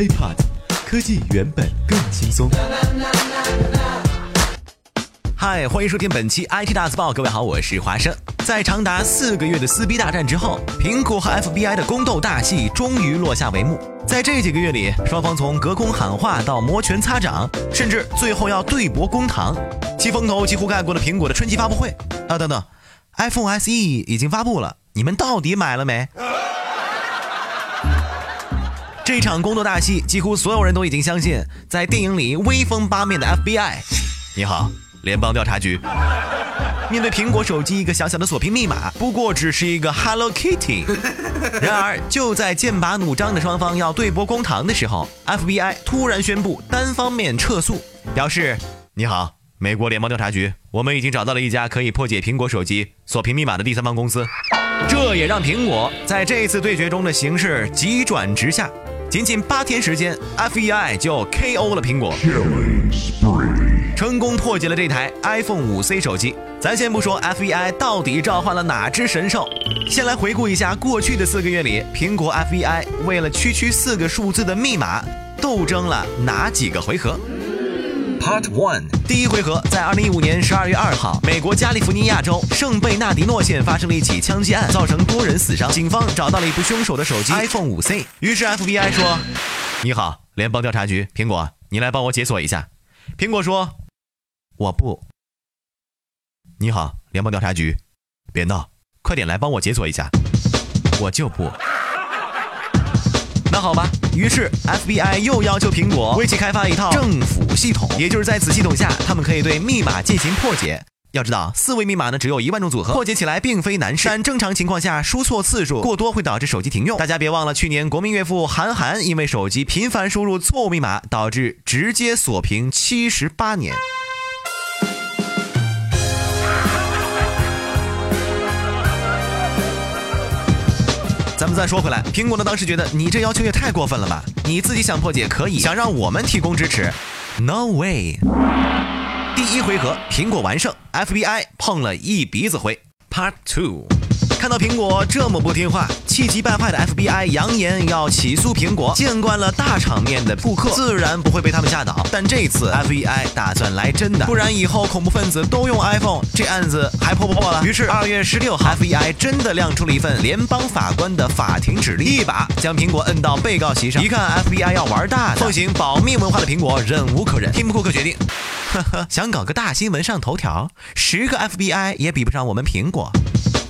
HiPod，科技原本更轻松。嗨，欢迎收听本期 IT 大字报。各位好，我是华生。在长达四个月的撕逼大战之后，苹果和 FBI 的宫斗大戏终于落下帷幕。在这几个月里，双方从隔空喊话到摩拳擦掌，甚至最后要对簿公堂，其风头几乎盖过了苹果的春季发布会。啊，等等，iPhone SE 已经发布了，你们到底买了没？这场工作大戏，几乎所有人都已经相信，在电影里威风八面的 FBI，你好，联邦调查局。面对苹果手机一个小小的锁屏密码，不过只是一个 Hello Kitty。然而，就在剑拔弩张的双方要对簿公堂的时候，FBI 突然宣布单方面撤诉，表示：你好，美国联邦调查局，我们已经找到了一家可以破解苹果手机锁屏密码的第三方公司。这也让苹果在这次对决中的形势急转直下。仅仅八天时间，FBI 就 KO 了苹果，成功破解了这台 iPhone 5C 手机。咱先不说 FBI 到底召唤了哪只神兽，先来回顾一下过去的四个月里，苹果 FBI 为了区区四个数字的密码，斗争了哪几个回合。？Part One，第一回合在二零一五年十二月二号，美国加利福尼亚州圣贝纳迪诺县发生了一起枪击案，造成多人死伤。警方找到了一部凶手的手机 iPhone 五 C，于是 FBI 说：“你好，联邦调查局，苹果，你来帮我解锁一下。”苹果说：“我不。”你好，联邦调查局，别闹，快点来帮我解锁一下。我就不。那好吧，于是 FBI 又要求苹果为其开发一套政府系统，也就是在此系统下，他们可以对密码进行破解。要知道，四位密码呢只有一万种组合，破解起来并非难事。但正常情况下，输错次数过多会导致手机停用。大家别忘了，去年国民岳父韩寒因为手机频繁输入错误密码，导致直接锁屏七十八年。再说回来，苹果呢当时觉得你这要求也太过分了吧？你自己想破解可以，想让我们提供支持？No way！第一回合，苹果完胜，FBI 碰了一鼻子灰。Part Two。看到苹果这么不听话，气急败坏的 FBI 扬言要起诉苹果。见惯了大场面的顾客，自然不会被他们吓倒。但这次 FBI 打算来真的，不然以后恐怖分子都用 iPhone，这案子还破不破了？于是二月十六号，FBI 真的亮出了一份联邦法官的法庭指令，一把将苹果摁到被告席上。一看 FBI 要玩大的，奉行保密文化的苹果忍无可忍，听库克决定，呵呵，想搞个大新闻上头条，十个 FBI 也比不上我们苹果。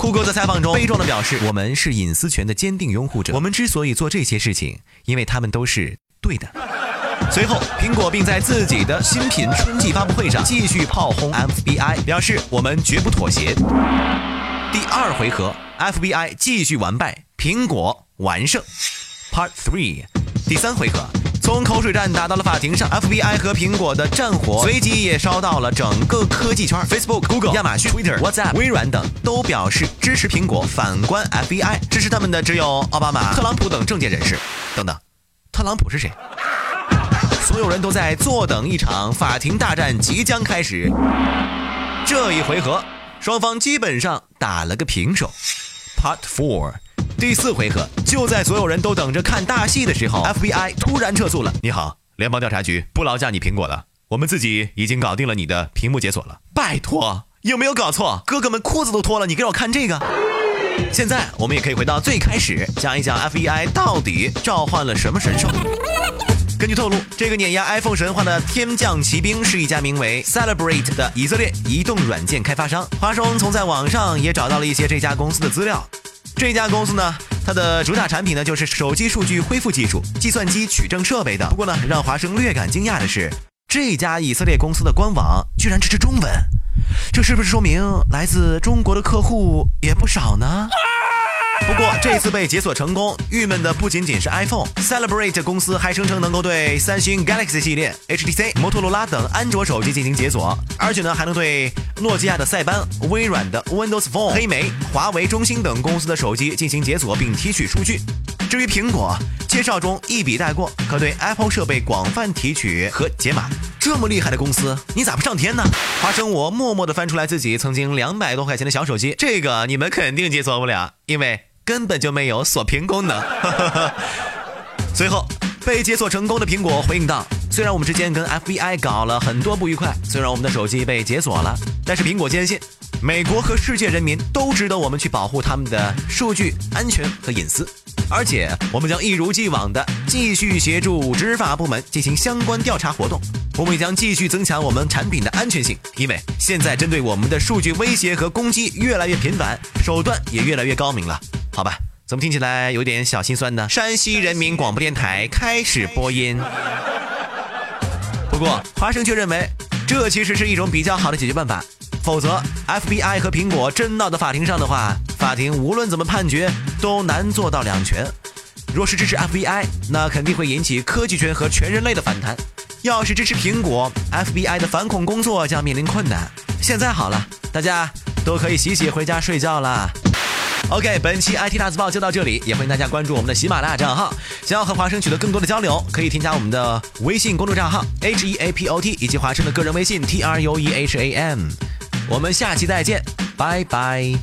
库克在采访中悲壮地表示：“我们是隐私权的坚定拥护者。我们之所以做这些事情，因为他们都是对的。”随后，苹果并在自己的新品春季发布会上继续炮轰 FBI，表示：“我们绝不妥协。”第二回合，FBI 继续完败，苹果完胜。Part Three，第三回合。从口水战打到了法庭上，FBI 和苹果的战火随即也烧到了整个科技圈。Facebook、Google、亚马逊、Twitter、WhatsApp、微软等都表示支持苹果反观 FBI，支持他们的只有奥巴马、特朗普等政界人士。等等，特朗普是谁？所有人都在坐等一场法庭大战即将开始。这一回合，双方基本上打了个平手。Part Four。第四回合，就在所有人都等着看大戏的时候，FBI 突然撤诉了。你好，联邦调查局，不劳驾你苹果了，我们自己已经搞定了你的屏幕解锁了。拜托，有没有搞错？哥哥们裤子都脱了，你给我看这个。现在我们也可以回到最开始，讲一讲 FBI 到底召唤了什么神兽。根据透露，这个碾压 iPhone 神话的天降奇兵是一家名为 Celebrate 的以色列移动软件开发商。华生从在网上也找到了一些这家公司的资料。这家公司呢，它的主打产品呢就是手机数据恢复技术、计算机取证设备等。不过呢，让华生略感惊讶的是，这家以色列公司的官网居然支持中文，这是不是说明来自中国的客户也不少呢？不过这次被解锁成功，郁闷的不仅仅是 iPhone。Celebrate 公司还声称能够对三星 Galaxy 系列、HTC、摩托罗拉等安卓手机进行解锁，而且呢还能对诺基亚的塞班、微软的 Windows Phone、黑莓、华为、中兴等公司的手机进行解锁并提取数据。至于苹果，介绍中一笔带过，可对 Apple 设备广泛提取和解码。这么厉害的公司，你咋不上天呢？华生，我默默地翻出来自己曾经两百多块钱的小手机，这个你们肯定解锁不了，因为。根本就没有锁屏功能。随后被解锁成功的苹果回应道：“虽然我们之间跟 FBI 搞了很多不愉快，虽然我们的手机被解锁了，但是苹果坚信，美国和世界人民都值得我们去保护他们的数据安全和隐私。而且，我们将一如既往的继续协助执法部门进行相关调查活动。我们也将继续增强我们产品的安全性，因为现在针对我们的数据威胁和攻击越来越频繁，手段也越来越高明了。好吧。”怎么听起来有点小心酸呢？山西人民广播电台开始播音。不过华生却认为，这其实是一种比较好的解决办法。否则，FBI 和苹果真闹到法庭上的话，法庭无论怎么判决，都难做到两全。若是支持 FBI，那肯定会引起科技圈和全人类的反弹；要是支持苹果，FBI 的反恐工作将面临困难。现在好了，大家都可以洗洗回家睡觉了。OK，本期 IT 大字报就到这里，也欢迎大家关注我们的喜马拉雅账号。想要和华生取得更多的交流，可以添加我们的微信公众账号 H E A P O T，以及华生的个人微信 T R U E H A M。我们下期再见，拜拜。